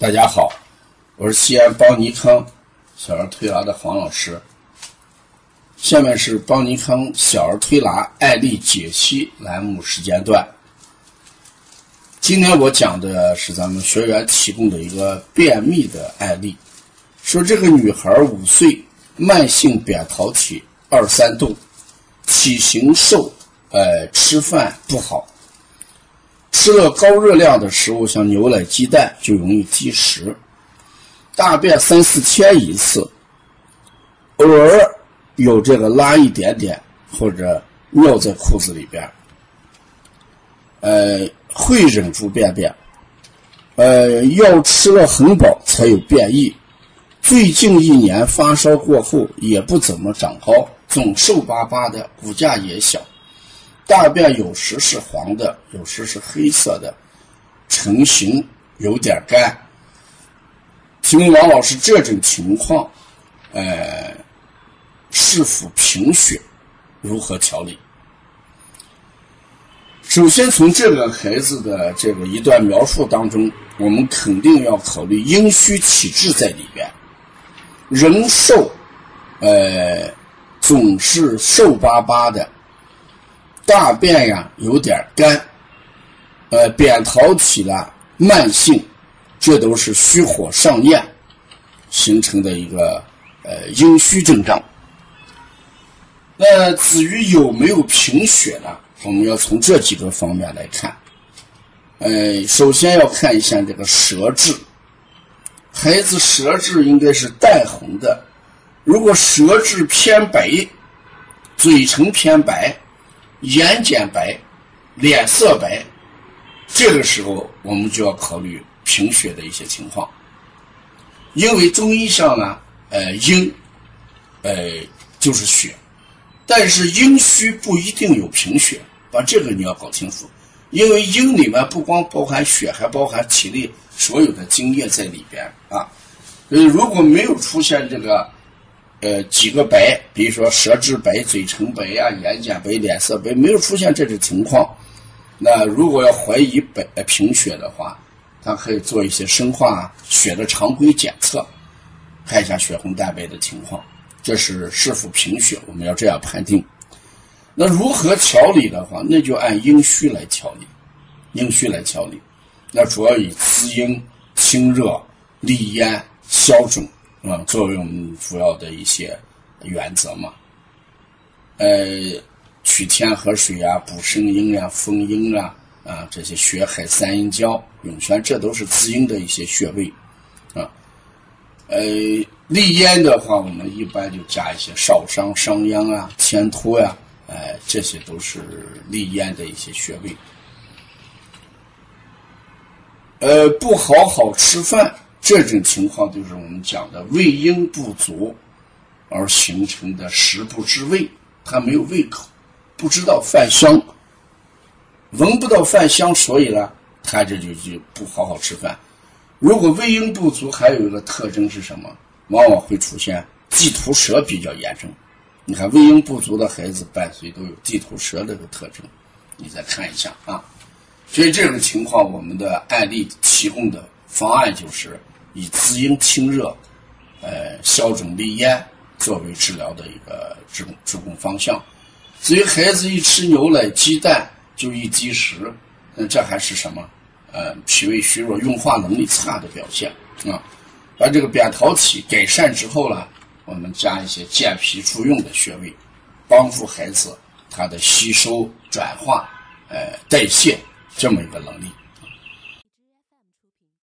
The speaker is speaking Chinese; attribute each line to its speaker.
Speaker 1: 大家好，我是西安邦尼康小儿推拿的黄老师。下面是邦尼康小儿推拿案例解析栏目时间段。今天我讲的是咱们学员提供的一个便秘的案例，说这个女孩五岁，慢性扁桃体二三度，体型瘦，呃，吃饭不好。吃了高热量的食物，像牛奶、鸡蛋，就容易积食。大便三四天一次，偶尔有这个拉一点点，或者尿在裤子里边，呃，会忍住便便。呃，要吃了很饱才有便意。最近一年发烧过后也不怎么长高，总瘦巴巴的，骨架也小。大便有时是黄的，有时是黑色的，成型有点干。请问王老师，这种情况，呃，是否贫血？如何调理？首先从这个孩子的这个一段描述当中，我们肯定要考虑阴虚体质在里边。人瘦，呃，总是瘦巴巴的。大便呀有点干，呃，扁桃体呢慢性，这都是虚火上炎形成的一个呃阴虚症状。那至于有没有贫血呢？我们要从这几个方面来看。呃，首先要看一下这个舌质，孩子舌质应该是淡红的，如果舌质偏白，嘴唇偏白。眼睑白，脸色白，这个时候我们就要考虑贫血的一些情况。因为中医上呢，呃，阴，呃，就是血，但是阴虚不一定有贫血，把这个你要搞清楚。因为阴里面不光包含血，还包含体内所有的精液在里边啊。呃，如果没有出现这个。呃，几个白，比如说舌质白、嘴唇白呀、眼睑白、脸色白，没有出现这种情况。那如果要怀疑白贫血的话，他可以做一些生化血的常规检测，看一下血红蛋白的情况，这是是否贫血，我们要这样判定。那如何调理的话，那就按阴虚来调理，阴虚来调理。那主要以滋阴、清热、利咽、消肿。啊，作为我们主要的一些原则嘛，呃，取天河水啊，补肾阴啊，丰阴啊，啊，这些血海三阴交、涌泉，这都是滋阴的一些穴位，啊，呃，利咽的话，我们一般就加一些少商、商鞅啊、天突呀，哎，这些都是利咽的一些穴位。呃，不好好吃饭。这种情况就是我们讲的胃阴不足而形成的食不知味，他没有胃口，不知道饭香，闻不到饭香，所以呢，他这就就不好好吃饭。如果胃阴不足，还有一个特征是什么？往往会出现地图舌比较严重。你看胃阴不足的孩子，伴随都有地图舌这个特征。你再看一下啊，所以这种情况，我们的案例提供的方案就是。以滋阴清热，呃，消肿利咽作为治疗的一个治治攻方向。至于孩子一吃牛奶、鸡蛋就易积食，那这还是什么？呃，脾胃虚弱、运化能力差的表现啊。把这个扁桃体改善之后呢，我们加一些健脾助运的穴位，帮助孩子他的吸收、转化、呃代谢这么一个能力。